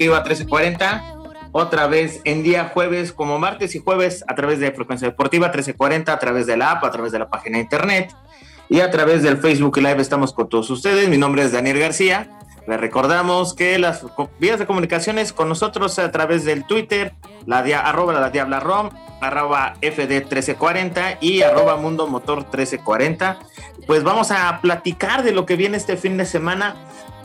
Deportiva 1340, otra vez en día jueves, como martes y jueves, a través de Frecuencia Deportiva 1340, a través de la app, a través de la página de internet y a través del Facebook Live estamos con todos ustedes. Mi nombre es Daniel García. Les recordamos que las vías de comunicaciones con nosotros a través del Twitter, la dia, arroba la diabla rom, arroba FD 1340 y arroba mundo motor 1340. Pues vamos a platicar de lo que viene este fin de semana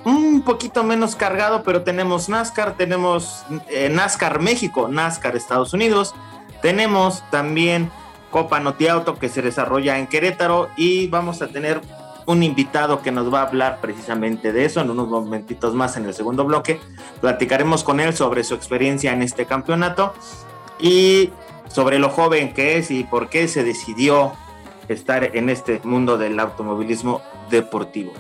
un poquito menos cargado, pero tenemos NASCAR, tenemos eh, NASCAR México, NASCAR Estados Unidos, tenemos también Copa Noti Auto que se desarrolla en Querétaro y vamos a tener un invitado que nos va a hablar precisamente de eso en unos momentitos más en el segundo bloque. Platicaremos con él sobre su experiencia en este campeonato y sobre lo joven que es y por qué se decidió estar en este mundo del automovilismo deportivo.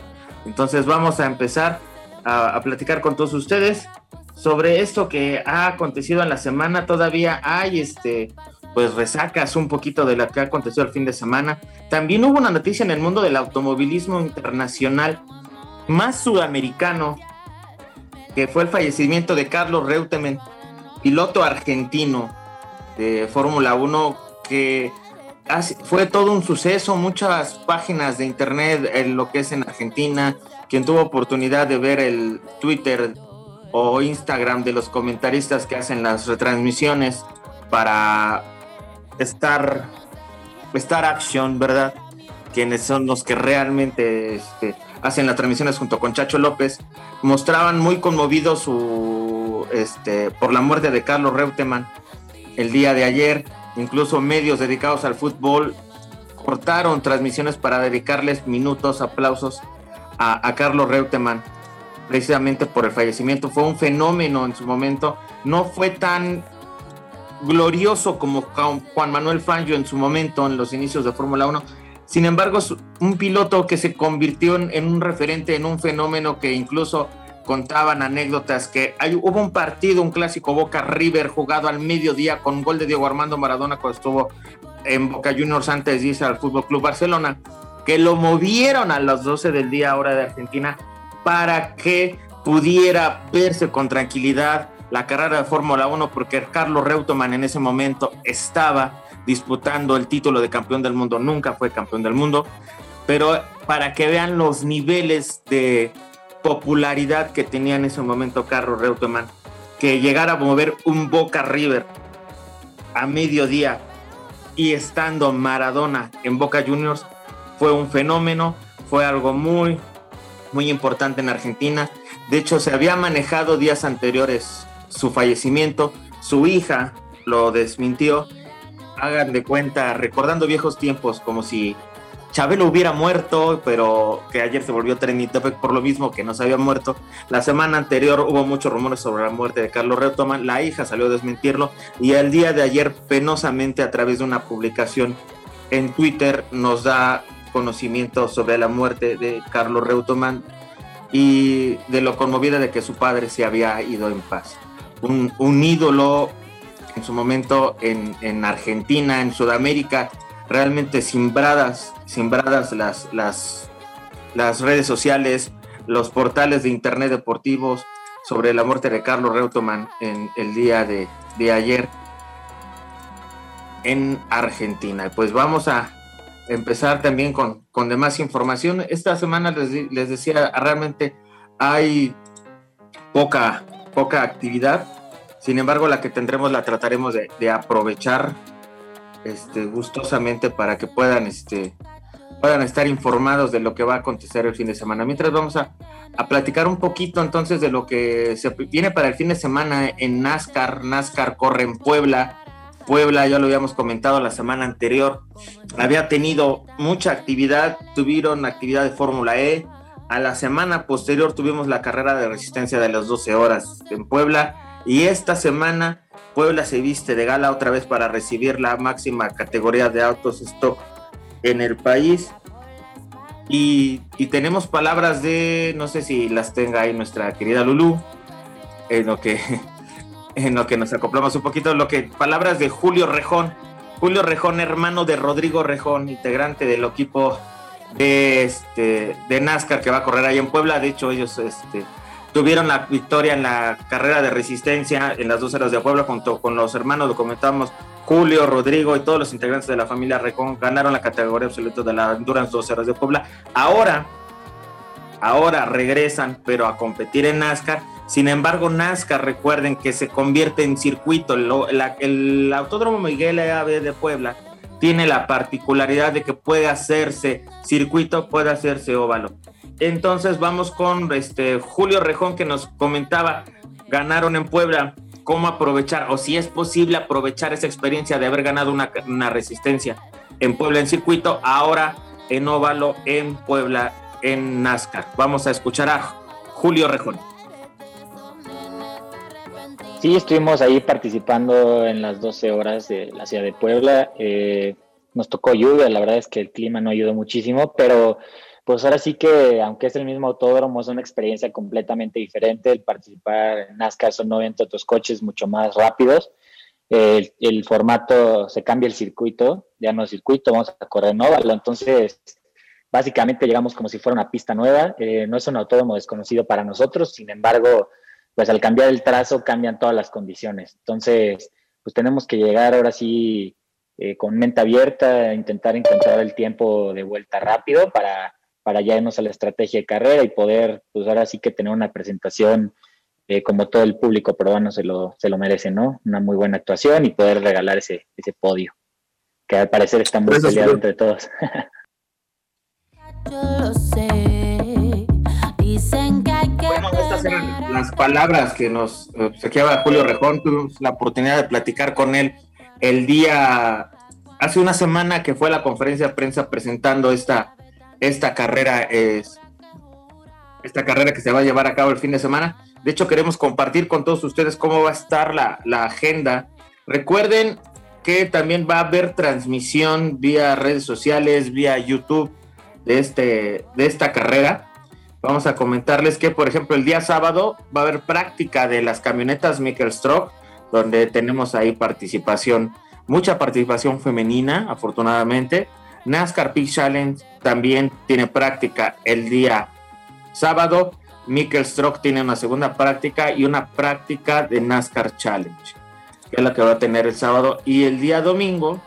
Entonces vamos a empezar a, platicar con todos ustedes sobre esto que ha acontecido en la semana. Todavía hay este pues resacas un poquito de lo que ha acontecido el fin de semana. También hubo una noticia en el mundo del automovilismo internacional más sudamericano, que fue el fallecimiento de Carlos Reutemann, piloto argentino de Fórmula 1, que fue todo un suceso, muchas páginas de internet en lo que es en Argentina, quien tuvo oportunidad de ver el Twitter o Instagram de los comentaristas que hacen las retransmisiones para Star, Star Action, ¿verdad? Quienes son los que realmente este, hacen las transmisiones junto con Chacho López, mostraban muy conmovidos su, este, por la muerte de Carlos Reutemann el día de ayer. Incluso medios dedicados al fútbol cortaron transmisiones para dedicarles minutos, aplausos a, a Carlos Reutemann, precisamente por el fallecimiento. Fue un fenómeno en su momento. No fue tan glorioso como Juan Manuel Fangio en su momento, en los inicios de Fórmula 1. Sin embargo, es un piloto que se convirtió en un referente, en un fenómeno que incluso contaban anécdotas que hay, hubo un partido, un clásico Boca River jugado al mediodía con gol de Diego Armando Maradona cuando estuvo en Boca Juniors antes de irse al Fútbol Club Barcelona, que lo movieron a las 12 del día hora de Argentina para que pudiera verse con tranquilidad la carrera de Fórmula 1 porque Carlos Reutemann en ese momento estaba disputando el título de campeón del mundo, nunca fue campeón del mundo, pero para que vean los niveles de popularidad que tenía en ese momento Carlos Reutemann, que llegara a mover un Boca River a mediodía y estando Maradona en Boca Juniors fue un fenómeno, fue algo muy, muy importante en Argentina. De hecho, se había manejado días anteriores su fallecimiento, su hija lo desmintió. Hagan de cuenta, recordando viejos tiempos, como si Chabelo hubiera muerto, pero que ayer se volvió trending por lo mismo que no se había muerto. La semana anterior hubo muchos rumores sobre la muerte de Carlos Reutemann, la hija salió a desmentirlo y el día de ayer penosamente a través de una publicación en Twitter nos da conocimiento sobre la muerte de Carlos Reutemann y de lo conmovida de que su padre se había ido en paz. Un, ídolo en su momento en, en Argentina, en Sudamérica, realmente simbradas, simbradas las, las, las redes sociales, los portales de internet deportivos sobre la muerte de Carlos Reutemann en el día de, de ayer en Argentina. Pues vamos a empezar también con, con demás información. Esta semana les, les decía, realmente hay poca, poca actividad. Sin embargo, la que tendremos la trataremos de, de aprovechar este, gustosamente para que puedan este, puedan estar informados de lo que va a acontecer el fin de semana. Mientras vamos a, a platicar un poquito entonces de lo que se viene para el fin de semana en NASCAR. NASCAR corre en Puebla. Puebla, ya lo habíamos comentado la semana anterior, había tenido mucha actividad, tuvieron actividad de Fórmula E. A la semana posterior tuvimos la carrera de resistencia de las 12 horas en Puebla y esta semana Puebla se viste de gala otra vez para recibir la máxima categoría de autos stock en el país. Y, tenemos palabras de, no sé si las tenga ahí nuestra querida Lulu, en lo que, en lo que nos acoplamos un poquito, lo que palabras de Julio Rejón. Julio Rejón, hermano de Rodrigo Rejón, integrante del equipo de, este, de NASCAR que va a correr ahí en Puebla. De hecho, ellos este, tuvieron la victoria en la carrera de resistencia en las dos horas de Puebla junto con los hermanos, lo comentamos, Julio, Rodrigo y todos los integrantes de la familia Recon ganaron la categoría absoluta de la Endurance 2 horas de Puebla. Ahora, ahora regresan, pero a competir en NASCAR. Sin embargo, NASCAR, recuerden que se convierte en circuito. el Autódromo Miguel A.B. de Puebla tiene la particularidad de que puede hacerse circuito, puede hacerse óvalo. Entonces vamos con este Julio Rejón que nos comentaba, ganaron en Puebla cómo aprovechar o si es posible aprovechar esa experiencia de haber ganado una, resistencia en Puebla en circuito, ahora en óvalo en Puebla en NASCAR. Vamos a escuchar a Julio Rejón. Sí, estuvimos ahí participando en las 12 horas de la ciudad de Puebla. Eh, nos tocó lluvia, la verdad es que el clima no ayudó muchísimo, pero pues ahora sí que, aunque es el mismo autódromo, es una experiencia completamente diferente. El participar en NASCAR son 90 otros coches mucho más rápidos. El, formato se cambia el circuito, ya no es circuito, vamos a correr en. Entonces, básicamente llegamos como si fuera una pista nueva. Eh, no es un autódromo desconocido para nosotros, sin embargo, pues al cambiar el trazo cambian todas las condiciones. Entonces, pues tenemos que llegar ahora sí eh, con mente abierta, intentar encontrar el tiempo de vuelta rápido para para ya irnos a la estrategia de carrera y poder, pues ahora sí que tener una presentación eh, como todo el público peruano se lo, se lo merece, ¿no? Una muy buena actuación y poder regalar ese, ese podio, que al parecer está muy peleado entre todos. Bueno, estas eran las palabras que nos saqueaba Julio Rejón. Tuvimos la oportunidad de platicar con él el día, hace una semana que fue la conferencia de prensa presentando esta, esta carrera es esta carrera que se va a llevar a cabo el fin de semana. De hecho, queremos compartir con todos ustedes cómo va a estar la, agenda. Recuerden que también va a haber transmisión vía redes sociales, vía YouTube de, este, de esta carrera. Vamos a comentarles que, por ejemplo, el día sábado va a haber práctica de las camionetas Mikkel Stroke, donde tenemos ahí participación, mucha participación femenina, afortunadamente. NASCAR Peak Challenge también tiene práctica el día sábado. Mikkel Stroke tiene una segunda práctica y una práctica de NASCAR Challenge, que es la que va a tener el sábado. Y el día domingo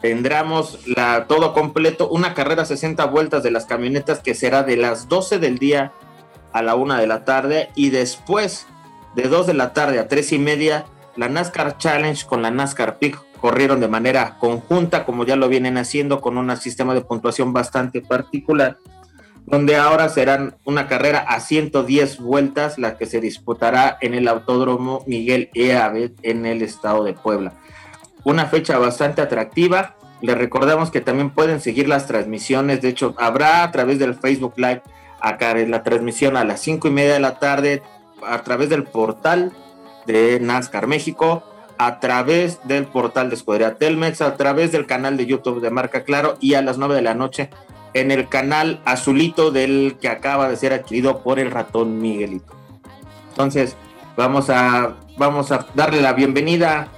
tendremos la, todo completo, una carrera 60 vueltas de las camionetas que será de las 12 del día a la 1 de la tarde y después de 2 de la tarde a 3 y media la NASCAR Challenge con la NASCAR Peak corrieron de manera conjunta, como ya lo vienen haciendo, con un sistema de puntuación bastante particular, donde ahora serán una carrera a 110 vueltas, la que se disputará en el Autódromo Miguel Eave en el estado de Puebla. Una fecha bastante atractiva. Les recordamos que también pueden seguir las transmisiones. De hecho, habrá a través del Facebook Live acá la transmisión a las 5 y media de la tarde a través del portal de NASCAR México a través del portal de Escudería Telmex, a través del canal de YouTube de Marca Claro y a las 9 de la noche en el canal azulito del que acaba de ser adquirido por el ratón Miguelito. Entonces, vamos a, vamos a darle la bienvenida.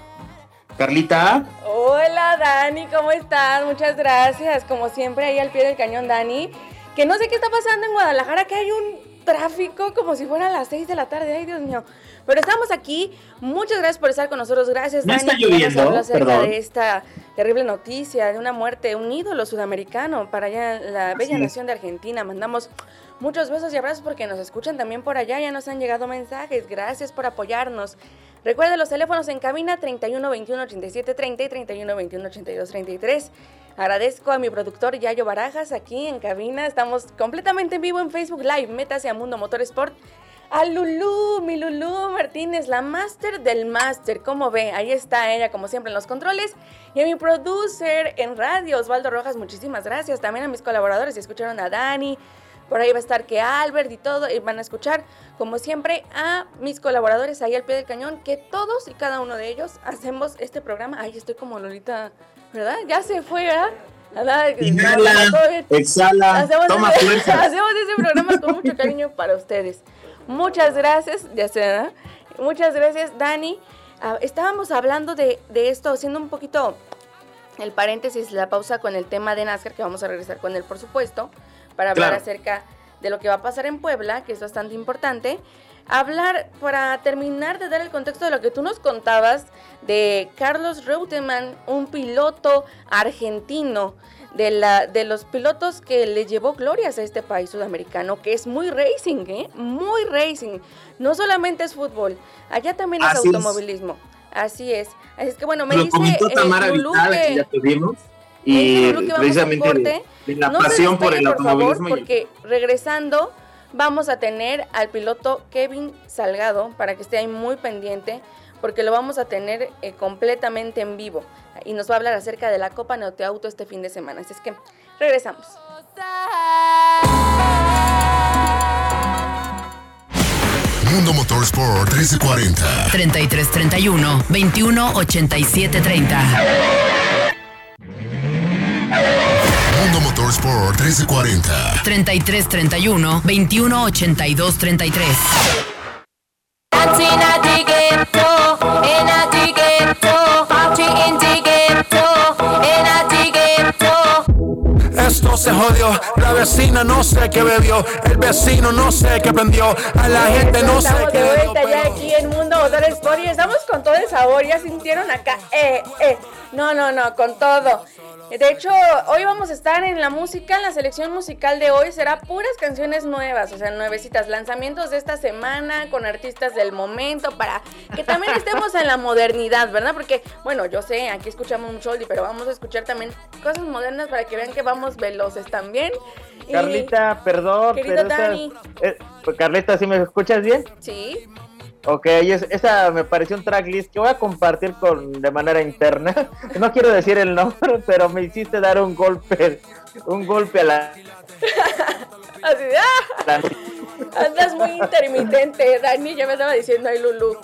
Carlita. Hola Dani, ¿cómo estás? Muchas gracias. Como siempre, ahí al pie del cañón, Dani. Que no sé qué está pasando en Guadalajara, que hay un tráfico como si fuera a las 6 de la tarde. Ay, Dios mío. Pero estamos aquí. Muchas gracias por estar con nosotros. Gracias, Dani. está lloviendo, acerca de esta terrible noticia de una muerte, un ídolo sudamericano para allá la bella nación de Argentina. Mandamos muchos besos y abrazos porque nos escuchan también por allá. Ya nos han llegado mensajes. Gracias por apoyarnos. Recuerda los teléfonos en cabina 31 21 87 30 y 31 21 82 33. Agradezco a mi productor Yayo Barajas aquí en cabina. Estamos completamente en vivo en Facebook Live. Métase a Mundo Motorsport. A Lulú, mi Lulú Martínez, la máster del máster. ¿Cómo ve? Ahí está ella, como siempre, en los controles. Y a mi producer en radio, Osvaldo Rojas, muchísimas gracias. También a mis colaboradores, si escucharon a Dani, por ahí va a estar que Albert y todo, y van a escuchar, como siempre, a mis colaboradores ahí al pie del cañón, que todos y cada uno de ellos hacemos este programa. Ay, estoy como Lolita, ¿verdad? Ya se fue, ¿verdad? Inhala, exhala, hacemos toma ese, fuerza. hacemos ese programa con mucho cariño para ustedes. Muchas gracias, ya ¿verdad? Muchas gracias, Dani. Ah, estábamos hablando de, de esto, haciendo un poquito el paréntesis, la pausa con el tema de NASCAR, que vamos a regresar con él, por supuesto, para hablar Claro. acerca de lo que va a pasar en Puebla, que es bastante importante. Hablar, para terminar de dar el contexto de lo que tú nos contabas de Carlos Reutemann, un piloto argentino, de, la, de los pilotos que le llevó glorias a este país sudamericano, que es muy racing, ¿eh? Muy racing. No solamente es fútbol, allá también es Así es. automovilismo. Así es. Así es que bueno, me Lo dice eh, Lulú Vital, que- ya tuvimos. Y Lulú precisamente de, corte. de la No pasión por el por favor, automovilismo. y- porque regresando vamos a tener al piloto Kevin Salgado para que esté ahí muy pendiente, porque lo vamos a tener eh, completamente en vivo y nos va a hablar acerca de la Copa Neoteauto este fin de semana. Así es que regresamos. Mundo Motorsport 1340. 33 31 21 87 30. Mundo Motorsport 1340. 33 31 21 se jodió, la vecina no sé qué bebió, el vecino no sé qué prendió, a la gente no sé qué de le dio, vuelta ya pero- aquí en Mundo Motor Sport y estamos con todo el sabor, ya sintieron acá, eh, eh, no, no, no, con todo. De hecho, hoy vamos a estar en la música, en la selección musical de hoy será puras canciones nuevas, o sea, nuevecitas, lanzamientos de esta semana con artistas del momento para que también estemos en la modernidad, ¿verdad? Porque, bueno, yo sé, aquí escuchamos un oldie, pero vamos a escuchar también cosas modernas para que vean que vamos veloces también. Y- Carlita, perdón, Querido pero esa- Dani. eh, pues, Carlita, ¿sí me escuchas bien? Sí, Ok, es- esa me pareció un tracklist que voy a compartir con de manera interna. No quiero decir el nombre, pero me hiciste dar un golpe, un golpe a la... así de, ¡ah! Andas muy intermitente, Dani, ya me estaba diciendo ahí Lulu.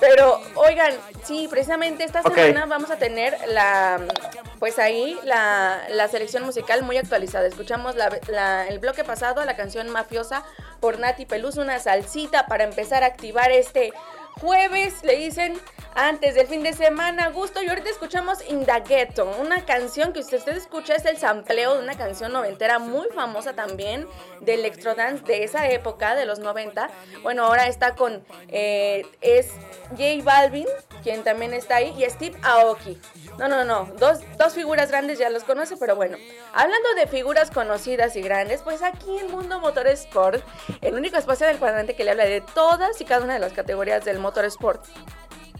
Pero, oigan, sí, precisamente esta semana vamos a tener la, pues ahí, la, la selección musical muy actualizada. Escuchamos la- la- el bloque pasado, la canción Mafiosa por Nati Peluz, una salsita para empezar a activar este jueves, le dicen, antes del fin de semana, gusto. Y ahorita escuchamos Indagueto, una canción que usted, usted escucha, es el sampleo de una canción noventera muy famosa también, de electrodance de esa época, de los 90. Bueno, ahora está con, eh, es J Balvin, quien también está ahí, y Steve Aoki. No, no, no, dos, dos figuras grandes ya los conoce, pero bueno, hablando de figuras conocidas y grandes, pues aquí en Mundo Motor Sport, el único espacio del cuadrante que le habla de todas y cada una de las categorías del Motor Sport.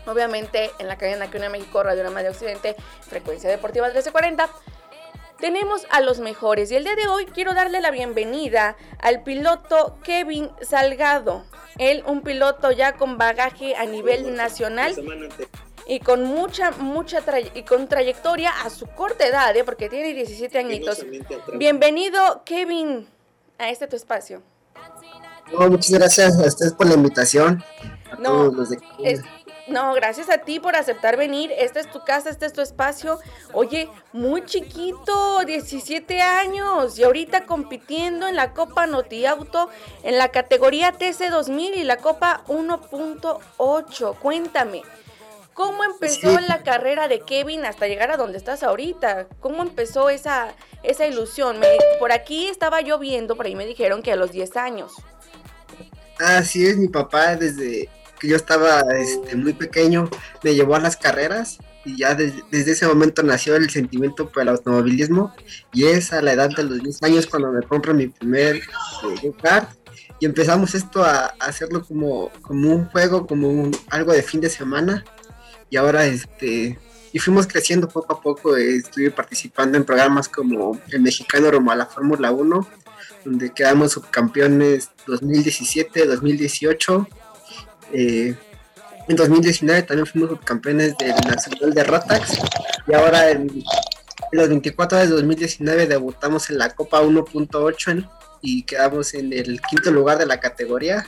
Obviamente en la cadena que une a México, Radio de Occidente, Frecuencia Deportiva 1340. Tenemos a los mejores y el día de hoy quiero darle la bienvenida al piloto Kevin Salgado. Él, un piloto ya con bagaje a nivel nacional y con mucha, mucha y con trayectoria a su corta edad, ¿eh? porque tiene 17 añitos. Bienvenido, Kevin, a este tu espacio. No, muchas gracias a ustedes por la invitación. No, Es- no, gracias a ti por aceptar venir. Esta es tu casa, este es tu espacio. Oye, muy chiquito, 17 años. Y ahorita compitiendo en la Copa Noti Auto en la categoría TC 2000 y la Copa 1.8. Cuéntame. ¿Cómo empezó Sí. la carrera de Kevin hasta llegar a donde estás ahorita? ¿Cómo empezó esa, esa ilusión? Me- por aquí estaba yo viendo, por ahí me dijeron que a los 10 años. Así es, mi papá desde que yo estaba este, muy pequeño me llevó a las carreras y ya des- desde ese momento nació el sentimiento por el automovilismo y es a la edad de los 10 años cuando me compro mi primer eh, go-kart y empezamos esto a, hacerlo como, como un juego, como algo de fin de semana y ahora este y fuimos creciendo poco a poco, estuve participando en programas como el mexicano Roma a la Fórmula 1, donde quedamos subcampeones 2017, 2018. Eh, en 2019 también fuimos subcampeones del Nacional de Rotax y ahora en, los 24 de 2019 debutamos en la Copa 1.8 y quedamos en el quinto lugar de la categoría.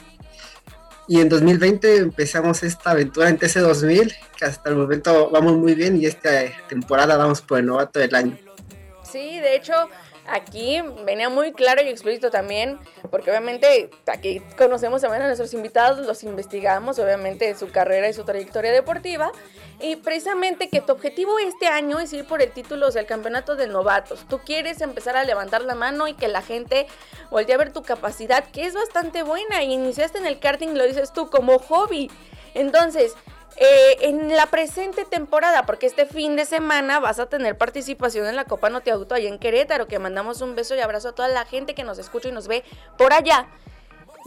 Y en 2020 empezamos esta aventura en TC2000, que hasta el momento vamos muy bien y esta temporada vamos por el novato del año. Sí, de hecho, aquí venía muy claro y explícito también, porque obviamente aquí conocemos también a nuestros invitados, los investigamos, obviamente su carrera y su trayectoria deportiva, y precisamente que tu objetivo este año es ir por el título del campeonato de novatos. Tú quieres empezar a levantar la mano y que la gente voltee a ver tu capacidad, que es bastante buena, y iniciaste en el karting, lo dices tú, como hobby. Entonces, eh, en la presente temporada, porque este fin de semana vas a tener participación en la Copa Noti Auto allá en Querétaro, que mandamos un beso y abrazo a toda la gente que nos escucha y nos ve por allá.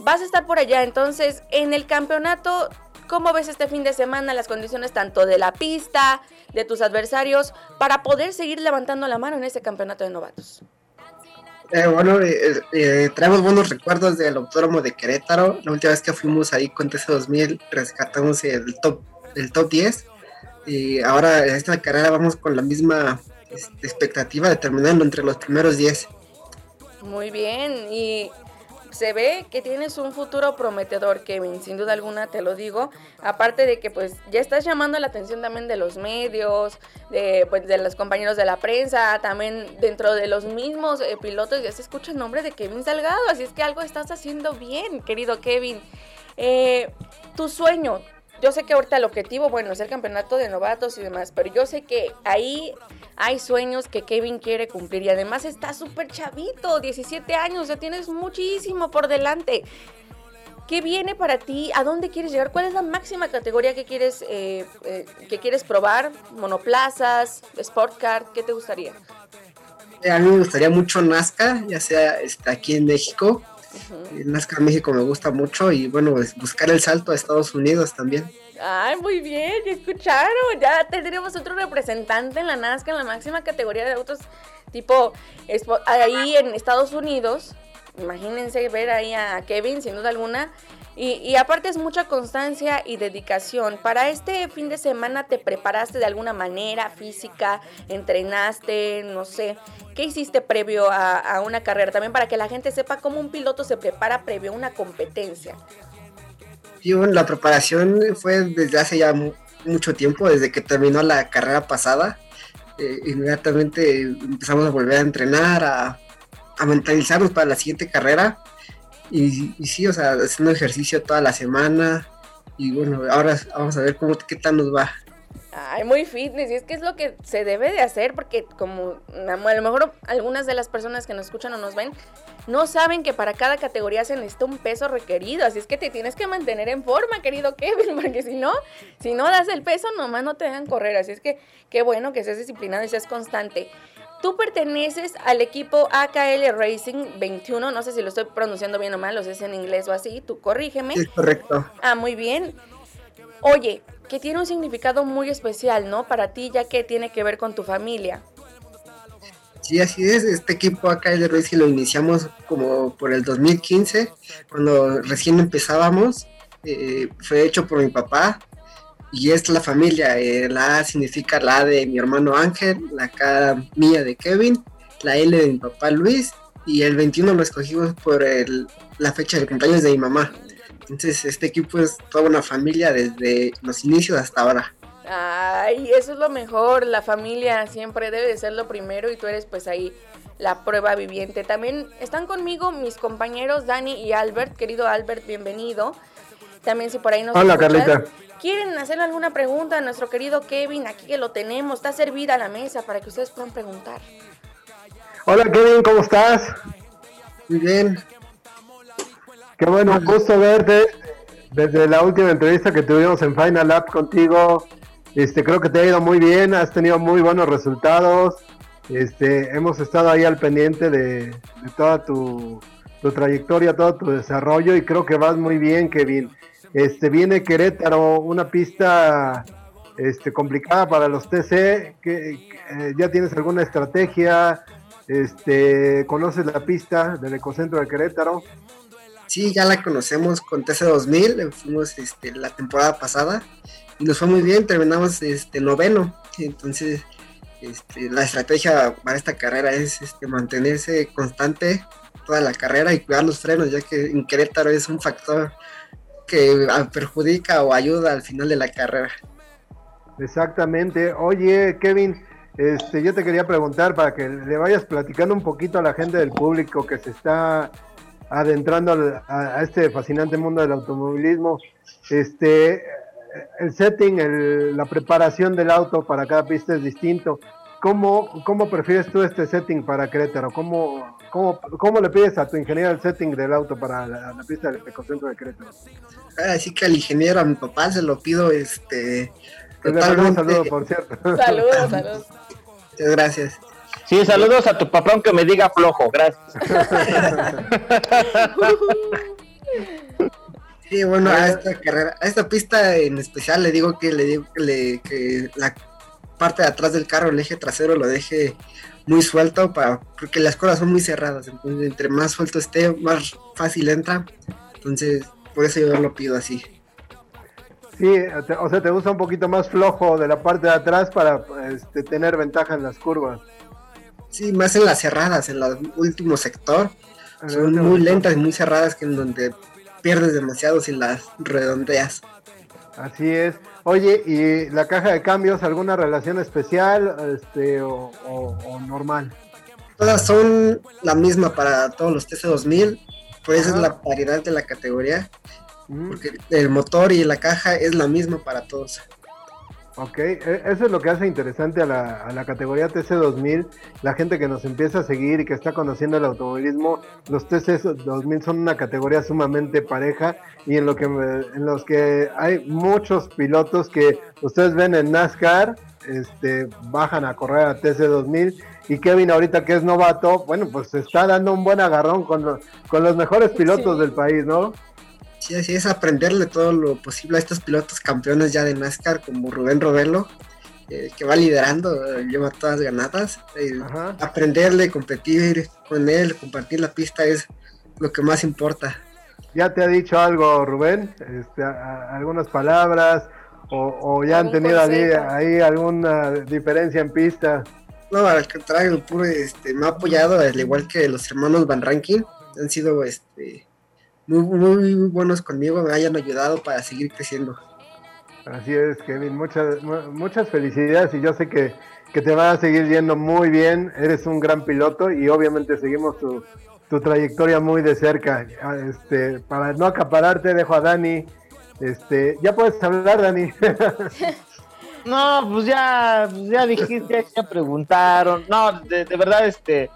Vas a estar por allá, entonces en el campeonato, ¿cómo ves este fin de semana las condiciones tanto de la pista, de tus adversarios, para poder seguir levantando la mano en este campeonato de novatos? Eh, bueno, eh, eh, traemos buenos recuerdos del autódromo de Querétaro. La última vez que fuimos ahí con TC2000 rescatamos el top del top 10. Y ahora en esta carrera vamos con la misma este, expectativa de terminarlo entre los primeros 10. Muy bien, y se ve que tienes un futuro prometedor, Kevin, sin duda alguna te lo digo. Aparte de que pues ya estás llamando la atención también de los medios, de, pues, de los compañeros de la prensa, también dentro de los mismos eh, pilotos ya se escucha el nombre de Kevin Salgado, así es que algo estás haciendo bien, querido Kevin. Eh, tu sueño, yo sé que ahorita el objetivo, bueno, es el campeonato de novatos y demás, pero yo sé que ahí hay sueños que Kevin quiere cumplir y además está súper chavito, 17 años, ya tienes muchísimo por delante. ¿Qué viene para ti? ¿A dónde quieres llegar? ¿Cuál es la máxima categoría que quieres, eh, eh, que quieres probar? ¿Monoplazas? ¿Sport car? ¿Qué te gustaría? A mí me gustaría mucho Nazca, ya sea este, aquí en México NASCAR México me gusta mucho y bueno, buscar el salto a Estados Unidos también. Ay, muy bien, ya escucharon, ya tendremos otro representante en la NASCAR, en la máxima categoría de autos, tipo ahí en Estados Unidos. Imagínense ver ahí a Kevin, sin duda alguna, y, aparte es mucha constancia y dedicación. Para este fin de semana te preparaste de alguna manera física, entrenaste, no sé, ¿qué hiciste previo a, una carrera? También para que la gente sepa cómo un piloto se prepara previo a una competencia. Sí, la preparación fue desde hace ya mucho tiempo, desde que terminó la carrera pasada. Eh, inmediatamente empezamos a volver a entrenar, a, a mentalizarnos para la siguiente carrera y, sí, o sea, haciendo ejercicio toda la semana. Y bueno, ahora vamos a ver cómo qué tal nos va. Ay, muy fitness, y es que es lo que se debe de hacer, porque como a lo mejor algunas de las personas que nos escuchan o nos ven no saben que para cada categoría se necesita un peso requerido, así es que te tienes que mantener en forma, querido Kevin, porque si no, si no das el peso, nomás no te dejan correr, así es que qué bueno que seas disciplinado y seas constante. Tú perteneces al equipo AKL Racing 21, no sé si lo estoy pronunciando bien o mal, lo sé en inglés o así, tú corrígeme. Es correcto. Ah, muy bien. Oye, que tiene un significado muy especial, ¿no? Para ti, ya que tiene que ver con tu familia. Sí, así es. Este equipo AKL Racing lo iniciamos como por el 2015, cuando recién empezábamos. Eh, fue hecho por mi papá, y es la familia. Eh, la A significa la A de mi hermano Ángel, la K mía de Kevin, la L de mi papá Luis y el 21 lo escogimos por el, la fecha de cumpleaños de mi mamá. Entonces este equipo es toda una familia desde los inicios hasta ahora. Ay, eso es lo mejor, la familia siempre debe de ser lo primero y tú eres pues ahí la prueba viviente. También están conmigo mis compañeros Dani y Albert, querido Albert, bienvenido. También si por ahí nos Hola, Carlita quieren hacerle alguna pregunta a nuestro querido Kevin, aquí que lo tenemos, está servida la mesa para que ustedes puedan preguntar. Hola Kevin, ¿cómo estás? Muy bien. Qué bueno, gusto verte. Desde la última entrevista que tuvimos en Final Lab contigo, este, creo que te ha ido muy bien, has tenido muy buenos resultados. Este, hemos estado ahí al pendiente de, toda tu, tu trayectoria, todo tu desarrollo y creo que vas muy bien, Kevin. Este viene Querétaro, una pista este, complicada para los TC. Que, eh, ¿Ya tienes alguna estrategia? Este, ¿Conoces la pista del Ecocentro de Querétaro? Sí, ya la conocemos con TC 2000, fuimos este, la temporada pasada y nos fue muy bien, terminamos este, noveno. Entonces, este, la estrategia para esta carrera es este, mantenerse constante toda la carrera y cuidar los frenos, ya que en Querétaro es un factor que perjudica o ayuda al final de la carrera. Exactamente. Oye, Kevin, este, yo te quería preguntar para que le vayas platicando un poquito a la gente del público que se está adentrando a, este fascinante mundo del automovilismo. Este, el setting, la preparación del auto para cada pista es distinto. ¿Cómo, ¿Cómo prefieres tú este setting para Querétaro? ¿Cómo, cómo, cómo le pides a tu ingeniero el setting del auto para la, pista del ecocentro de Querétaro? Así que al ingeniero, a mi papá, se lo pido este, un saludo, por cierto. Saludos, saludos. Muchas gracias. Sí, saludos a tu papá, aunque me diga flojo, gracias. sí, bueno, a esta carrera, a esta pista en especial le digo que le digo que, le, que la parte de atrás del carro, el eje trasero, lo deje muy suelto para porque las cosas son muy cerradas. Entonces, entre más suelto esté, más fácil entra. Entonces, por eso yo lo pido así. Sí, o sea, te gusta un poquito más flojo de la parte de atrás para este, tener ventaja en las curvas. Sí, más en las cerradas, en el último sector. Son muy lentas y muy cerradas que en donde pierdes demasiado si las redondeas. Así es. Oye, ¿y la caja de cambios, alguna relación especial este, o, normal? Todas son la misma para todos los TC2000, pues es la paridad de la categoría. Porque el motor y la caja es la misma para todos. Ok, e, eso es lo que hace interesante a la, a la categoría TC2000. La gente que nos empieza a seguir y que está conociendo el automovilismo, los TC2000 son una categoría sumamente pareja y en, lo que, en los que hay muchos pilotos que ustedes ven en NASCAR, este, bajan a correr a TC2000 y Kevin ahorita que es novato, bueno, pues se está dando un buen agarrón con, con los mejores pilotos del país, ¿no? Sí, así es aprenderle todo lo posible a estos pilotos campeones ya de NASCAR como Rubén Robelo, eh, que va liderando, eh, lleva todas ganadas. Eh, aprenderle, competir con él, compartir la pista es lo que más importa. ¿Ya te ha dicho algo Rubén? Este, ¿Algunas palabras? ¿O, ya han tenido ahí, alguna diferencia en pista? No, al contrario, puro, este, me ha apoyado, al igual que los hermanos Van Ranking, han sido este, muy, buenos conmigo, me hayan ayudado para seguir creciendo. Así es, Kevin, muchas, muchas felicidades y yo sé que, te va a seguir yendo muy bien, eres un gran piloto y obviamente seguimos tu, trayectoria muy de cerca. Ah, este, para no acapararte, dejo a Dani. Este, ya puedes hablar, Dani. no, pues ya, ya dijiste, ya preguntaron. No, de, de verdad, este,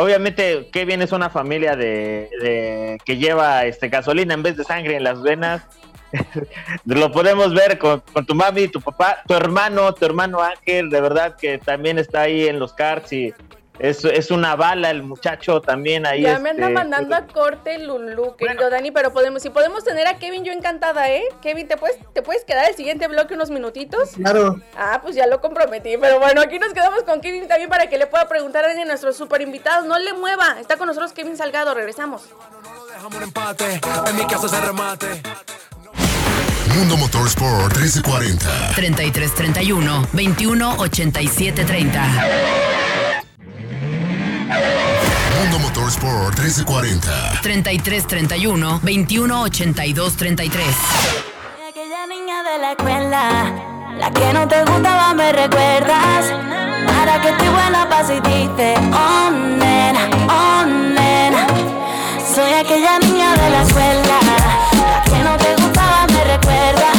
Obviamente, Kevin es una familia de, que lleva este gasolina en vez de sangre en las venas. Lo podemos ver con, tu mami, tu papá, tu hermano, tu hermano Ángel, de verdad que también está ahí en los karts y es, es una bala el muchacho también ahí. Ya me anda este, mandando a corte Lulu, querido Dani, pero podemos, si podemos tener a Kevin, yo encantada, ¿eh? Kevin, ¿te puedes, ¿te puedes quedar el siguiente bloque unos minutitos? Claro. Ah, pues ya lo comprometí, pero bueno, aquí nos quedamos con Kevin también para que le pueda preguntar a nuestros super invitados. No le mueva, está con nosotros Kevin Salgado, regresamos. Mundo Motorsport 1340 3331 218730 Mundo Motorsport 1340. 33 31 21 82 33. Aquella niña de la escuela, la que no te gustaba, me recuerdas. Para que estoy buena pa' si dice, oh nena, oh nena. Soy aquella niña de la escuela, la que no te gustaba, me recuerdas.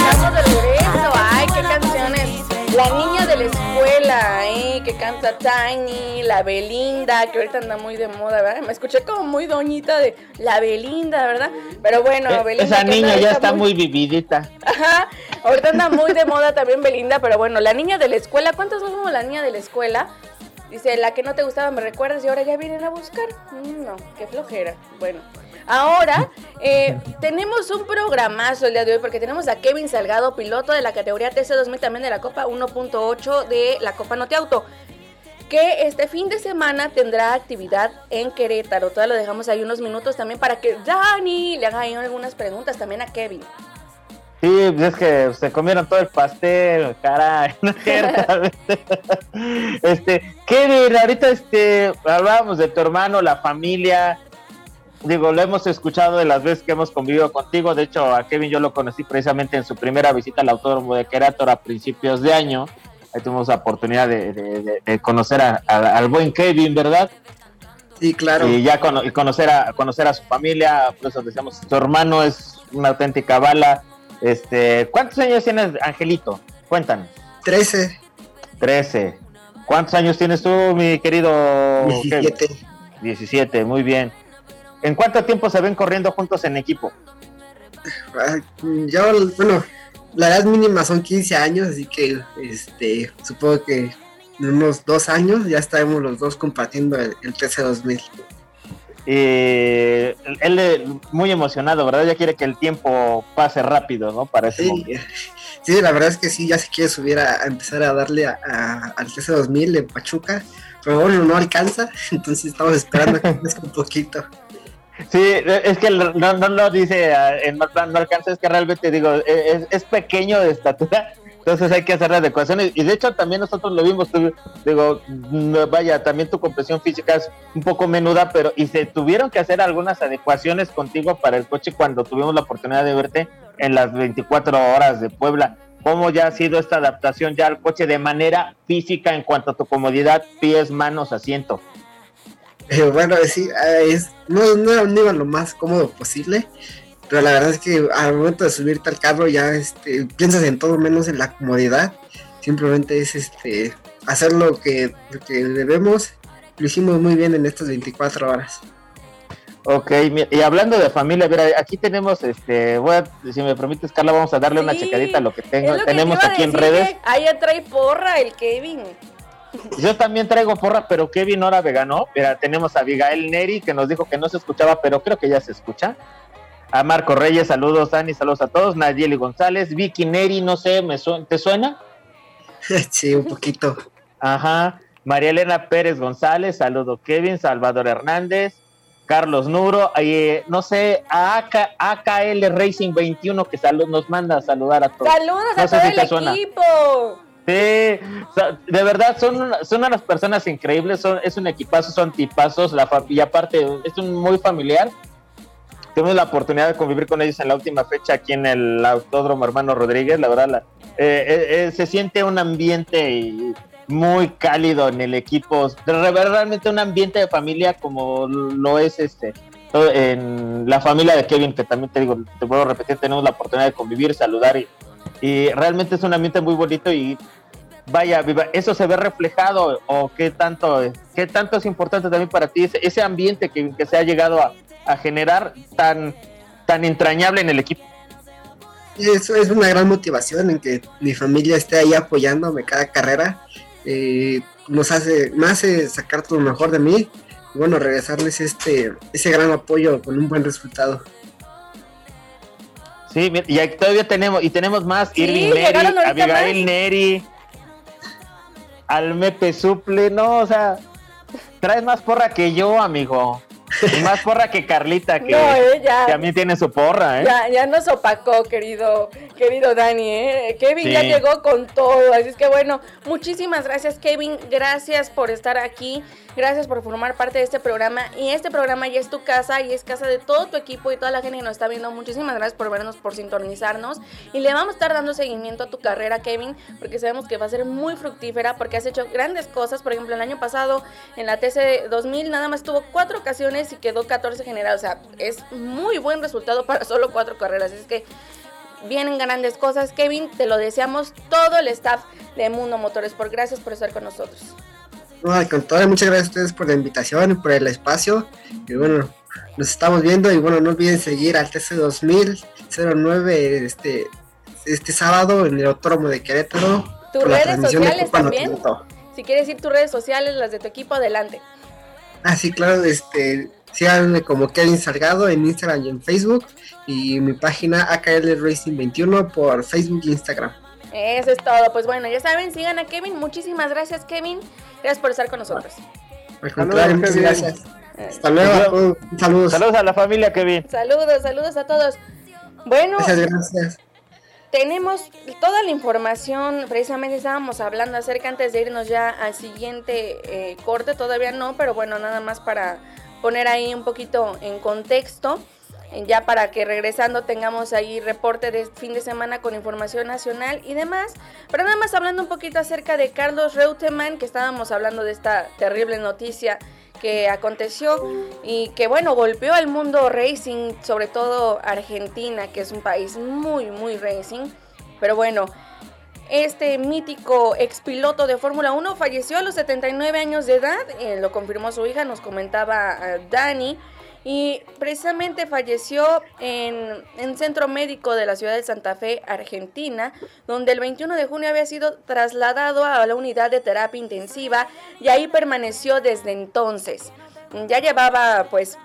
Canta Tiny, la Belinda, que ahorita anda muy de moda, ¿verdad? Me escuché como muy doñita de la Belinda, ¿verdad? Pero bueno, eh, Belinda. Esa niña ya está muy... vividita. Ajá, ahorita anda muy de moda también Belinda, pero bueno, la niña de la escuela, ¿cuántas somos la niña de la escuela? Dice, la que no te gustaba me recuerdas y ahora ya vienen a buscar. Mm, no, qué flojera. Bueno, ahora eh, tenemos un programazo el día de hoy porque tenemos a Kevin Salgado, piloto de la categoría TC2000 también de la Copa 1.8 de la Copa Noteauto que este fin de semana tendrá actividad en Querétaro. Todavía lo dejamos ahí unos minutos también para que Dani le haga ahí algunas preguntas también a Kevin. Sí, es que se comieron todo el pastel, caray, no es cierto. este, Kevin, ahorita este, hablábamos de tu hermano, la familia. Digo, lo hemos escuchado de las veces que hemos convivido contigo. De hecho, a Kevin yo lo conocí precisamente en su primera visita al Autódromo de Querétaro a principios de año. Ahí tuvimos la oportunidad de, conocer al buen Kevin, ¿verdad? Sí, claro. Y ya y conocer, a, conocer a su familia, por eso decíamos, tu hermano es una auténtica bala este, ¿cuántos años tienes, Angelito? Cuéntanos. Trece. Trece. ¿Cuántos años tienes tú, mi querido? Diecisiete. Diecisiete, muy bien. ¿En cuánto tiempo se ven corriendo juntos en equipo? Yo, bueno, la edad mínima son 15 años, así que este, supongo que en unos dos años ya estaremos los dos compartiendo el, el TC2000. Eh, él muy emocionado, ¿verdad? Ya quiere que el tiempo pase rápido, ¿no? Para ese sí, sí, la verdad es que sí, ya se quiere subir a, empezar a darle a, al TC2000 en Pachuca, pero bueno, no alcanza, entonces estamos esperando que crezca un poquito. Sí, es que no, no lo dice en no alcanza, es que realmente digo, e, es, pequeño de estatura, entonces hay que hacer adecuaciones. Y de hecho también nosotros lo vimos, digo, vaya, también tu compresión física es un poco menuda, pero y se tuvieron que hacer algunas adecuaciones contigo para el coche cuando tuvimos la oportunidad de verte en las 24 horas de Puebla. ¿Cómo ya ha sido esta adaptación ya al coche de manera física en cuanto a tu comodidad, pies, manos, asiento? Eh, bueno, sí, eh, es, no, no, no iba lo más cómodo posible pero la verdad es que al momento de subirte al carro ya este, piensas en todo menos en la comodidad. Simplemente es este hacer lo que, debemos. Lo hicimos muy bien en estas 24 horas. Ok, y hablando de familia, mira, aquí tenemos, este, voy a, si me permites, Carla, vamos a darle una checadita a lo que tengo, tenemos aquí en redes. Ahí trae porra el Kevin. Yo también traigo porra, pero Kevin ahora ganó. Mira, tenemos a Abigail Neri que nos dijo que no se escuchaba, pero creo que ya se escucha a Marco Reyes, saludos Dani, saludos a todos, Nayeli González, Vicky Neri, no sé, ¿me ¿te suena? Sí, un poquito. Ajá, María Elena Pérez González, saludo Kevin, Salvador Hernández, Carlos Nuro, eh, no sé, a AKL Racing 21 que nos manda a saludar a todos. Saludos a todo el equipo. Sí, de verdad son, son unas personas increíbles, son, es un equipazo, son tipazos, la, y aparte es muy familiar tuvimos la oportunidad de convivir con ellos en la última fecha aquí en el Autódromo Hermano Rodríguez. La verdad, eh, eh, eh, se siente un ambiente muy cálido en el equipo. Realmente un ambiente de familia como lo es este en la familia de Kevin, que también te digo, te puedo repetir, tenemos la oportunidad de convivir, saludar y, y realmente es un ambiente muy bonito y vaya, eso se ve reflejado o qué tanto, qué tanto es importante también para ti ese, ambiente que, que se ha llegado a, a generar tan, tan entrañable en el equipo. Eso es una gran motivación en que mi familia esté ahí apoyándome cada carrera. Eh, nos hace, me hace sacar todo lo mejor de mí y bueno, regresarles este, ese gran apoyo con un buen resultado. Sí, y todavía tenemos, y tenemos más, Irving Neri, Abigail Neri, Almepe Suple, no, o sea, traes más porra que yo, amigo. Y más porra que Carlita, que, eh, también tiene su porra, ¿eh? Ya, ya nos opacó, querido, querido Dani, ¿eh? Kevin ya llegó con todo, así es que bueno, muchísimas gracias, Kevin, gracias por estar aquí. Gracias por formar parte de este programa. Y este programa ya es tu casa y es casa de todo tu equipo y toda la gente que nos está viendo. Muchísimas gracias por vernos, por sintonizarnos. Y le vamos a estar dando seguimiento a tu carrera, Kevin, porque sabemos que va a ser muy fructífera, porque has hecho grandes cosas. Por ejemplo, el año pasado en la TC 2000 nada más tuvo cuatro ocasiones y quedó 14 general. O sea, es muy buen resultado para solo cuatro carreras. Es que vienen grandes cosas. Kevin, te lo deseamos todo el staff de Mundo Motores. Por gracias por estar con nosotros. No, al contrario, muchas gracias a ustedes por la invitación y por el espacio. Y bueno, nos estamos viendo y bueno, no olviden seguir al TC 2009 este, este sábado en el Autódromo de Querétaro. Tus redes sociales también. Si quieres ir tus redes sociales, las de tu equipo, adelante. Ah, sí, claro, este, síganme como Kevin Salgado en Instagram y en Facebook y mi página AKL Racing 21 por Facebook e Instagram. Eso es todo. Pues bueno, ya saben, sigan a Kevin. Muchísimas gracias, Kevin. Gracias por estar con nosotros. Al contrario, muchas Kevin. gracias. Hasta luego. Saludos. Saludos a la familia, Kevin. Saludos, saludos a todos. Bueno, Muchas gracias. tenemos toda la información. Precisamente estábamos hablando acerca antes de irnos ya al siguiente eh, corte. Todavía no, pero bueno, nada más para poner ahí un poquito en contexto. Ya para que regresando tengamos ahí reporte de fin de semana con información nacional y demás. Pero nada más hablando un poquito acerca de Carlos Reutemann, que estábamos hablando de esta terrible noticia que aconteció y que bueno, golpeó al mundo racing, sobre todo Argentina, que es un país muy, muy racing. Pero bueno, este mítico expiloto de Fórmula 1 falleció a los 79 años de edad, eh, lo confirmó su hija, nos comentaba eh, Dani. Y precisamente falleció en, en centro médico de la ciudad de Santa Fe, Argentina, donde el 21 de junio había sido trasladado a la unidad de terapia intensiva y ahí permaneció desde entonces. Ya llevaba pues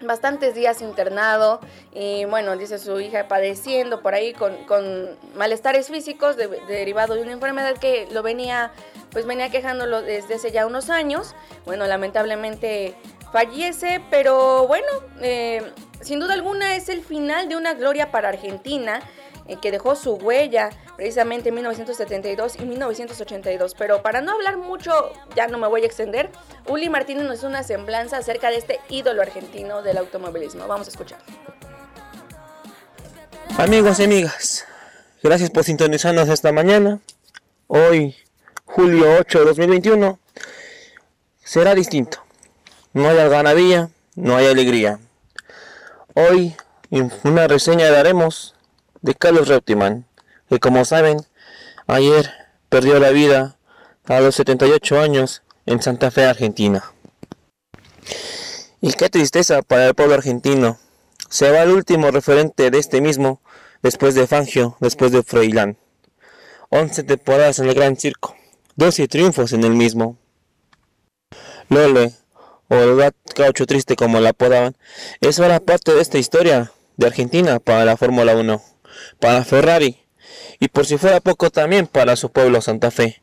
bastantes días internado y bueno, dice su hija padeciendo por ahí con, con malestares físicos de- derivado de una enfermedad que lo venía pues venía quejándolo desde hace ya unos años. Bueno, lamentablemente fallece, pero bueno, eh, sin duda alguna es el final de una gloria para Argentina eh, que dejó su huella precisamente en 1972 y 1982. Pero para no hablar mucho, ya no me voy a extender, Uli Martínez nos hizo una semblanza acerca de este ídolo argentino del automovilismo. Vamos a escuchar. Amigos y amigas, gracias por sintonizarnos esta mañana. Hoy, julio 8 de 2021, será distinto. No hay algarabía, no hay alegría. Hoy, una reseña daremos de Carlos Reutemann, que como saben, ayer perdió la vida a los 78 años en Santa Fe, Argentina. Y qué tristeza para el pueblo argentino. Se va el último referente de este mismo, después de Fangio, después de Froilán. 11 temporadas en el Gran Circo, 12 triunfos en el mismo. Lole, o el gaucho triste como la apodaban, es ahora parte de esta historia de Argentina para la Fórmula 1, para Ferrari, y por si fuera poco también para su pueblo Santa Fe,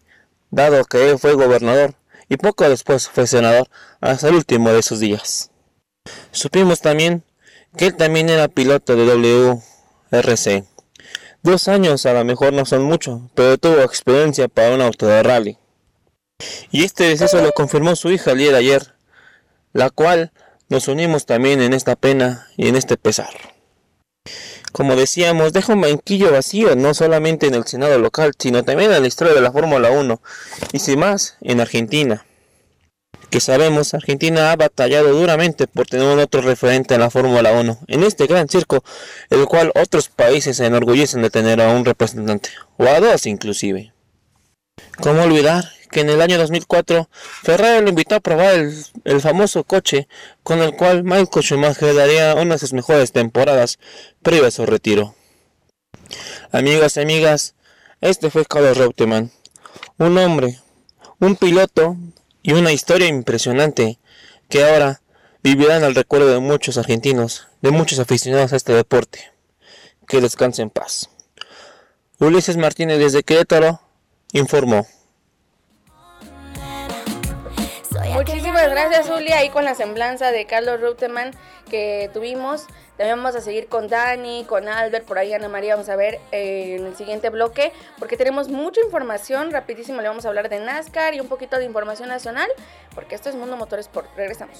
dado que él fue gobernador y poco después fue senador hasta el último de sus días. Supimos también que él también era piloto de WRC. Dos años a lo mejor no son mucho, pero tuvo experiencia para un auto de rally. Y este deceso lo confirmó su hija el día de ayer, la cual nos unimos también en esta pena y en este pesar. Como decíamos, deja un banquillo vacío no solamente en el Senado local, sino también en la historia de la Fórmula 1, y sin más, en Argentina que sabemos, Argentina ha batallado duramente por tener un otro referente en la Fórmula 1, en este gran circo, el cual otros países se enorgullecen de tener a un representante, o a dos inclusive. ¿Cómo olvidar que en el año 2004 Ferrari lo invitó a probar el, el famoso coche con el cual Michael Schumacher daría una de sus mejores temporadas previo a su retiro? Amigos y amigas, este fue Carlos Reutemann, un hombre, un piloto y una historia impresionante que ahora vivirá en el recuerdo de muchos argentinos, de muchos aficionados a este deporte. Que descanse en paz. Ulises Martínez desde Querétaro informó. Muchísimas gracias, Uli, ahí con la semblanza de Carlos Reutemann que tuvimos. También vamos a seguir con Dani, con Albert, por ahí Ana María, vamos a ver eh, en el siguiente bloque, porque tenemos mucha información. Rapidísimo le vamos a hablar de NASCAR y un poquito de información nacional, porque esto es Mundo Motorsport. Regresamos.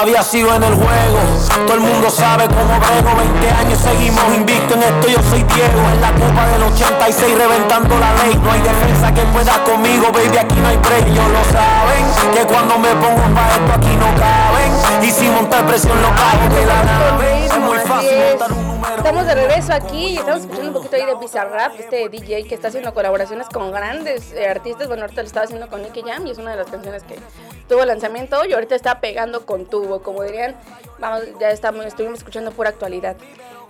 todavía sigo en el juego. Todo el mundo sabe cómo brego. 20 años seguimos invicto en esto. Yo soy Diego. En la copa del 86 reventando la ley. No hay defensa que pueda conmigo, baby. Aquí no hay. Ellos lo saben. Que cuando me pongo para esto aquí no caben. Y si montar presión lo cago de la nave. Es muy fácil montar un. Estamos de regreso aquí y estamos escuchando un poquito ahí de Bizarrap, este DJ que está haciendo colaboraciones con grandes eh, artistas. Bueno, ahorita lo estaba haciendo con Nicky Jam y es una de las canciones que tuvo lanzamiento y ahorita está pegando con tubo, como dirían. Vamos, ya estamos, estuvimos escuchando pura actualidad.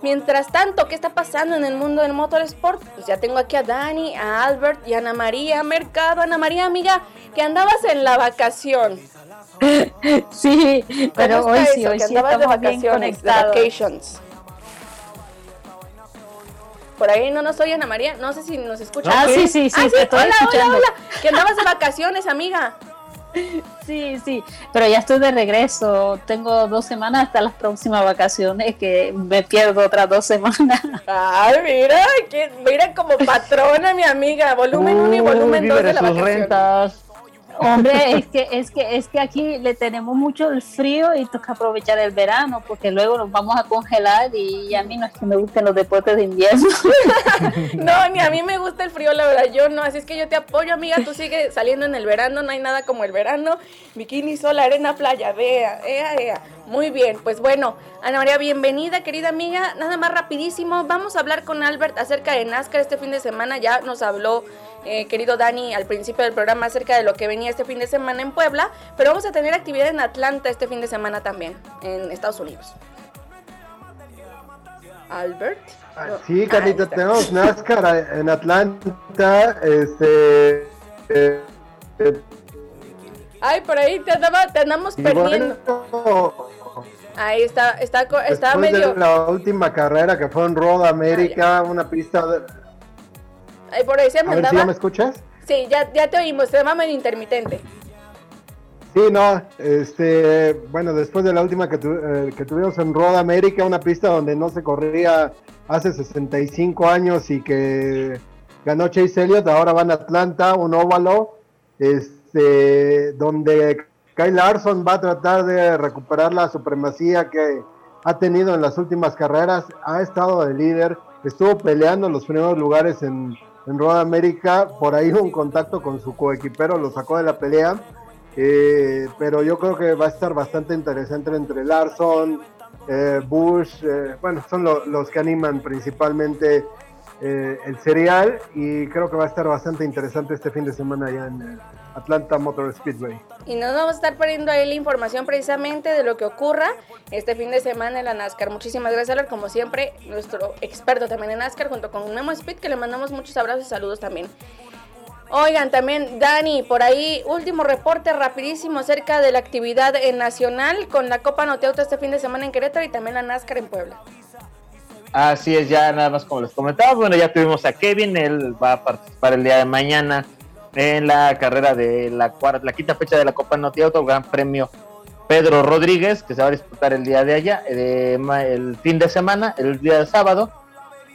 Mientras tanto, ¿qué está pasando en el mundo del motorsport? Pues ya tengo aquí a Dani, a Albert y a Ana María Mercado. Ana María, amiga, que andabas en la vacación. Sí, pero ¿Cómo hoy sí, hoy sí estamos bien conectados. Por ahí no nos oye Ana María, no sé si nos escucha. Ah, sí, sí, sí, Ah, te estoy hola, escuchando. hola, hola. Que andabas de vacaciones, amiga. Sí, sí, pero ya estoy de regreso. Tengo dos semanas hasta las próximas vacaciones que me pierdo otras dos semanas. Ay, mira, que, mira como patrona mi amiga, volumen 1 y volumen 2 de la vacación. rentas. Hombre, es que, es que, es que aquí le tenemos mucho el frío y toca aprovechar el verano porque luego nos vamos a congelar y a mí no es que me gusten los deportes de invierno. No, ni a mí me gusta el frío, la verdad, yo no, así es que yo te apoyo, amiga, tú sigue saliendo en el verano, no hay nada como el verano, bikini, sol, arena, playa, vea, ea, ea. Muy bien, pues bueno, Ana María, bienvenida, querida amiga, nada más rapidísimo, vamos a hablar con Albert acerca de NASCAR este fin de semana, ya nos habló, eh, querido Dani, al principio del programa acerca de lo que venía este fin de semana en Puebla, pero vamos a tener actividad en Atlanta este fin de semana también, en Estados Unidos. Albert. No. Sí, Ah, Carlita, está. tenemos NASCAR en Atlanta. Este. eh, eh, Ay, por ahí te, andaba, te andamos perdiendo. bueno, Ahí está, está, está medio. de la última carrera que fue en Road América, una pista. De... Ay, por ahí se A me ver si ya me escuchas. Sí, ya, ya te oímos, te va medio intermitente. Sí, no, este, bueno, después de la última que, tu- eh, que tuvimos en Road América, una pista donde no se corría hace 65 años y que ganó Chase Elliott, ahora van a Atlanta, un óvalo, este, donde Kyle Larson va a tratar de recuperar la supremacía que ha tenido en las últimas carreras, ha estado de líder, estuvo peleando en los primeros lugares en, en Road América, por ahí un contacto con su coequipero, lo sacó de la pelea. Eh, pero yo creo que va a estar bastante interesante entre Larson, eh, Bush, eh, bueno, son lo- los que animan principalmente el serial y creo que va a estar bastante interesante este fin de semana allá en Atlanta Motor Speedway. Y nos vamos a estar poniendo ahí la información precisamente de lo que ocurra este fin de semana en la NASCAR. Muchísimas gracias, Albert, como siempre, nuestro experto también en NASCAR, junto con Memo Speed, que le mandamos muchos abrazos y saludos también. Oigan, también Dani, por ahí, último reporte rapidísimo acerca de la actividad en nacional con la Copa Noteuta este fin de semana en Querétaro y también la NASCAR en Puebla. Así es, ya nada más como les comentaba, bueno, ya tuvimos a Kevin, él va a participar el día de mañana en la carrera de la cuarta, la quinta fecha de la Copa Noti Auto, Gran Premio Pedro Rodríguez, que se va a disputar el día de allá, de ma- el fin de semana, el día de sábado.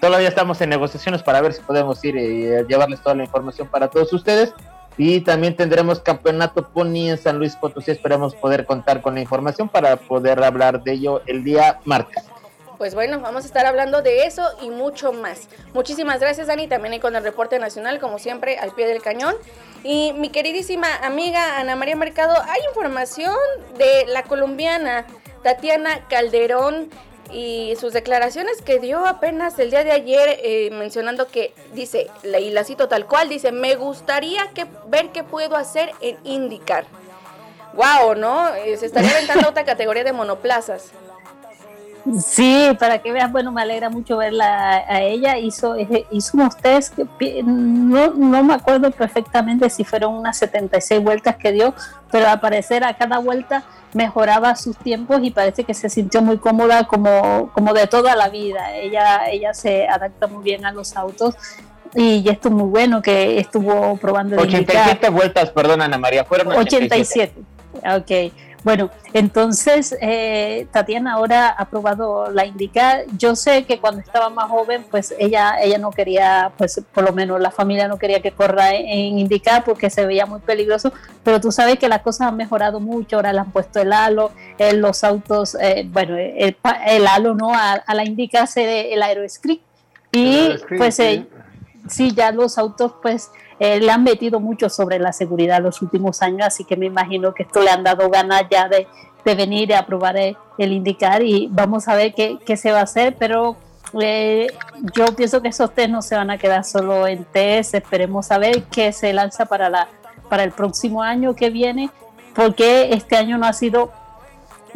Todavía estamos en negociaciones para ver si podemos ir y eh, llevarles toda la información para todos ustedes. Y también tendremos campeonato Pony en San Luis Potosí. Esperamos poder contar con la información para poder hablar de ello el día martes. Pues bueno, vamos a estar hablando de eso y mucho más. Muchísimas gracias, Dani, también ahí con el reporte nacional, como siempre, al pie del cañón. Y mi queridísima amiga Ana María Mercado, hay información de la colombiana Tatiana Calderón y sus declaraciones que dio apenas el día de ayer eh, mencionando que dice, la- y la cito tal cual, dice, me gustaría que, ver qué puedo hacer en IndyCar. Wow, ¿no? Eh, se estaría aventando otra categoría de monoplazas. Sí, para que veas, bueno, me alegra mucho verla a, ella. Hizo, hizo unos test que no, no me acuerdo perfectamente si fueron unas 76 vueltas que dio, pero al parecer a cada vuelta mejoraba sus tiempos y parece que se sintió muy cómoda como, como de toda la vida. Ella, ella se adapta muy bien a los autos y esto es muy bueno que estuvo probando de indicar. 87 vueltas, perdón Ana María, fueron 87. 87. Ok. Bueno, entonces eh, Tatiana ahora ha probado la indica. Yo sé que cuando estaba más joven, pues ella, ella no quería, pues por lo menos la familia no quería que corra en indica porque se veía muy peligroso, pero tú sabes que las cosas han mejorado mucho, ahora le han puesto el halo, en los autos, eh, bueno, el, el, halo no, a, la indica se el aeroscript y pues eh, sí, ya los autos pues eh, le han metido mucho sobre la seguridad los últimos años, así que me imagino que esto le han dado ganas ya de, venir a probar el, indicar y vamos a ver qué, se va a hacer, pero eh, yo pienso que esos test no se van a quedar solo en test, esperemos a ver qué se lanza para, la, para el próximo año que viene, porque este año no ha sido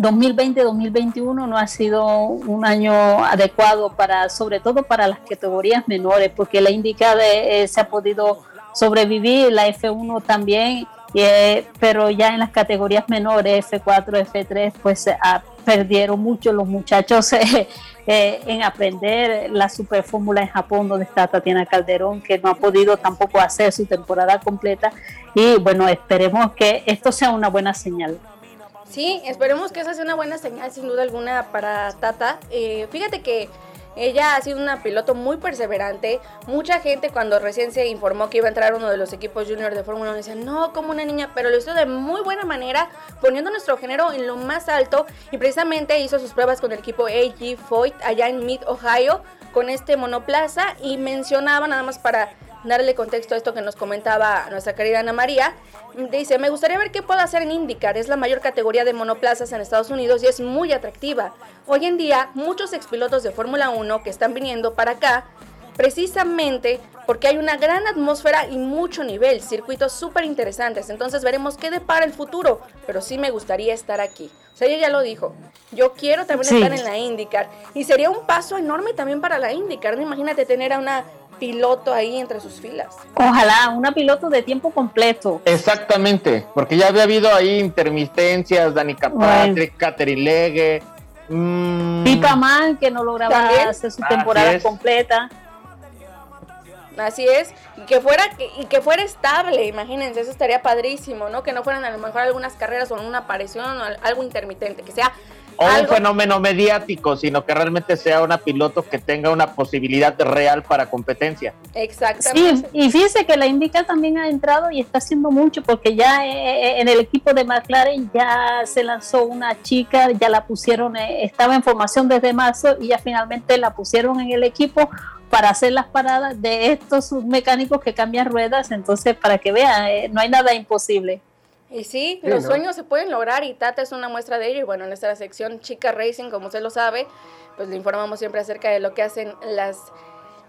2020-2021 no ha sido un año adecuado para, sobre todo para las categorías menores, porque la indica de, eh, se ha podido sobrevivir, la F1 también, eh, pero ya en las categorías menores, F4, F3, pues ah, perdieron mucho los muchachos eh, eh, en aprender la super fórmula en Japón, donde está Tatiana Calderón, que no ha podido tampoco hacer su temporada completa. Y bueno, esperemos que esto sea una buena señal. Sí, esperemos que esa sea una buena señal, sin duda alguna, para Tata. fíjate que ella ha sido una piloto muy perseverante. Mucha gente cuando recién se informó que iba a entrar uno de los equipos junior de Fórmula 1 decía, no, como una niña, pero lo hizo de muy buena manera, poniendo nuestro género en lo más alto y precisamente hizo sus pruebas con el equipo AG Foyt allá en Mid, Ohio, con este monoplaza y mencionaba nada más para darle contexto a esto que nos comentaba nuestra querida Ana María. Dice, me gustaría ver qué puedo hacer en IndyCar. Es la mayor categoría de monoplazas en Estados Unidos y es muy atractiva. Hoy en día, muchos expilotos de Fórmula 1 que están viniendo para acá, precisamente porque hay una gran atmósfera y mucho nivel, circuitos súper interesantes. Entonces veremos qué depara el futuro, pero sí me gustaría estar aquí. O sea, ella ya lo dijo. Yo quiero también estar en la IndyCar. Y sería un paso enorme también para la IndyCar. ¿no? Imagínate tener a una piloto ahí entre sus filas. Ojalá, una piloto de tiempo completo. Exactamente, porque ya había habido ahí intermitencias, Danica Patrick, Catherine Legge. Mmm, Pipa Man, que no lograba hacer su temporada completa. Así es, y que fuera y que fuera estable, imagínense, eso estaría padrísimo, ¿no? Que no fueran a lo mejor algunas carreras o una aparición o algo intermitente, que sea o un fenómeno mediático, sino que realmente sea una piloto que tenga una posibilidad real para competencia. Exactamente. Sí, y fíjese que la Indica también ha entrado y está haciendo mucho porque ya eh, eh, en el equipo de McLaren ya se lanzó una chica, ya la pusieron, eh, estaba en formación desde marzo y ya finalmente la pusieron en el equipo para hacer las paradas de estos mecánicos que cambian ruedas, entonces para que vean, no hay nada imposible. Y sí, los sueños se pueden lograr y Tata es una muestra de ello. Y bueno, en nuestra sección Chica Racing, como usted lo sabe, pues le informamos siempre acerca de lo que hacen las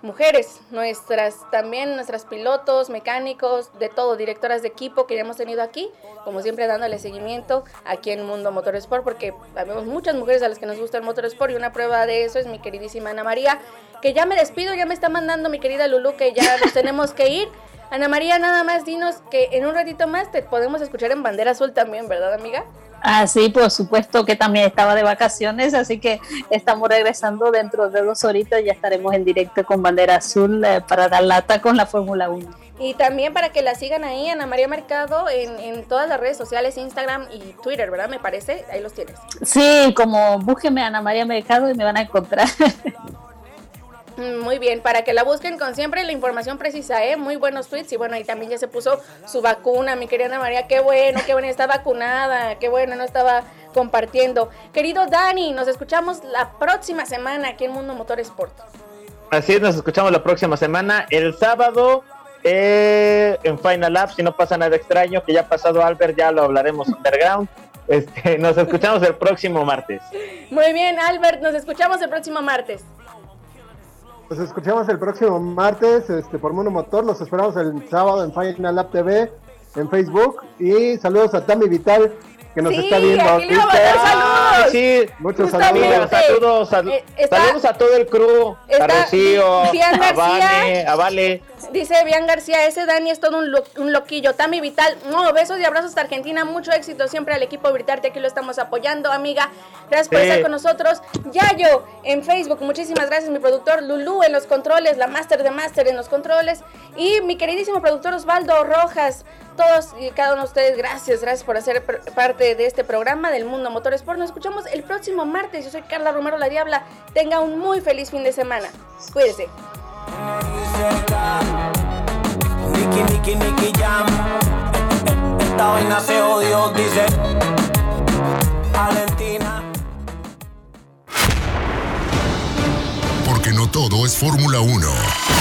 mujeres, nuestras también nuestras pilotos, mecánicos, de todo, directoras de equipo que ya hemos tenido aquí, como siempre dándole seguimiento aquí en Mundo Motorsport, porque vemos muchas mujeres a las que nos gusta el Motorsport y una prueba de eso es mi queridísima Ana María, que ya me despido, ya me está mandando mi querida Lulu que ya nos tenemos que ir. Ana María, nada más dinos que en un ratito más te podemos escuchar en Bandera Azul también, ¿verdad, amiga? Ah, sí, por supuesto que también estaba de vacaciones, así que estamos regresando dentro de dos horitas, ya estaremos en directo con Bandera Azul eh, para dar lata con la Fórmula 1. Y también para que la sigan ahí, Ana María Mercado, en, en, todas las redes sociales, Instagram y Twitter, ¿verdad? Me parece, ahí los tienes. Sí, como búsqueme Ana María Mercado y me van a encontrar. Muy bien, para que la busquen con siempre la información precisa, ¿eh? Muy buenos tweets y bueno, ahí también ya se puso su vacuna, mi querida Ana María, qué bueno, qué bueno, está vacunada, qué bueno, no estaba compartiendo. Querido Dani, nos escuchamos la próxima semana aquí en Mundo Motor Sport. Así es, nos escuchamos la próxima semana, el sábado eh, en Final Lab, si no pasa nada extraño, que ya ha pasado Albert, ya lo hablaremos underground. Este, nos escuchamos el próximo martes. Muy bien, Albert, nos escuchamos el próximo martes. Nos escuchamos el próximo martes este, por Mundo Motor. Los esperamos el sábado en Final Lab TV, en Facebook. Y saludos a Tami Vital, que nos está viendo. Aquí le saludos Ay, sí. Muchos Justamente. saludos. Saludos, sal- Eh, está- saludos a todo el crew, a está Rocío, a. Vane, a Vale. Dice Bian García, ese Dani es todo un, lo- un loquillo. Tami Vital, no, besos y abrazos hasta Argentina. Mucho éxito siempre al equipo Britarte. Aquí lo estamos apoyando, amiga. Gracias por Sí. estar con nosotros. Yayo en Facebook, muchísimas gracias. Mi productor Lulú en los controles, la Master de Master en los controles. Y mi queridísimo productor Osvaldo Rojas. Todos y cada uno de ustedes, gracias, gracias por hacer parte de este programa del Mundo Motorsport. Nos escuchamos el próximo martes. Yo soy Carla Romero La Diabla. Tenga un muy feliz fin de semana. Cuídese. Nicky, Nicky, Nicky Jam. Esta vaina se jodió, dice Valentina. Porque no todo es Fórmula 1.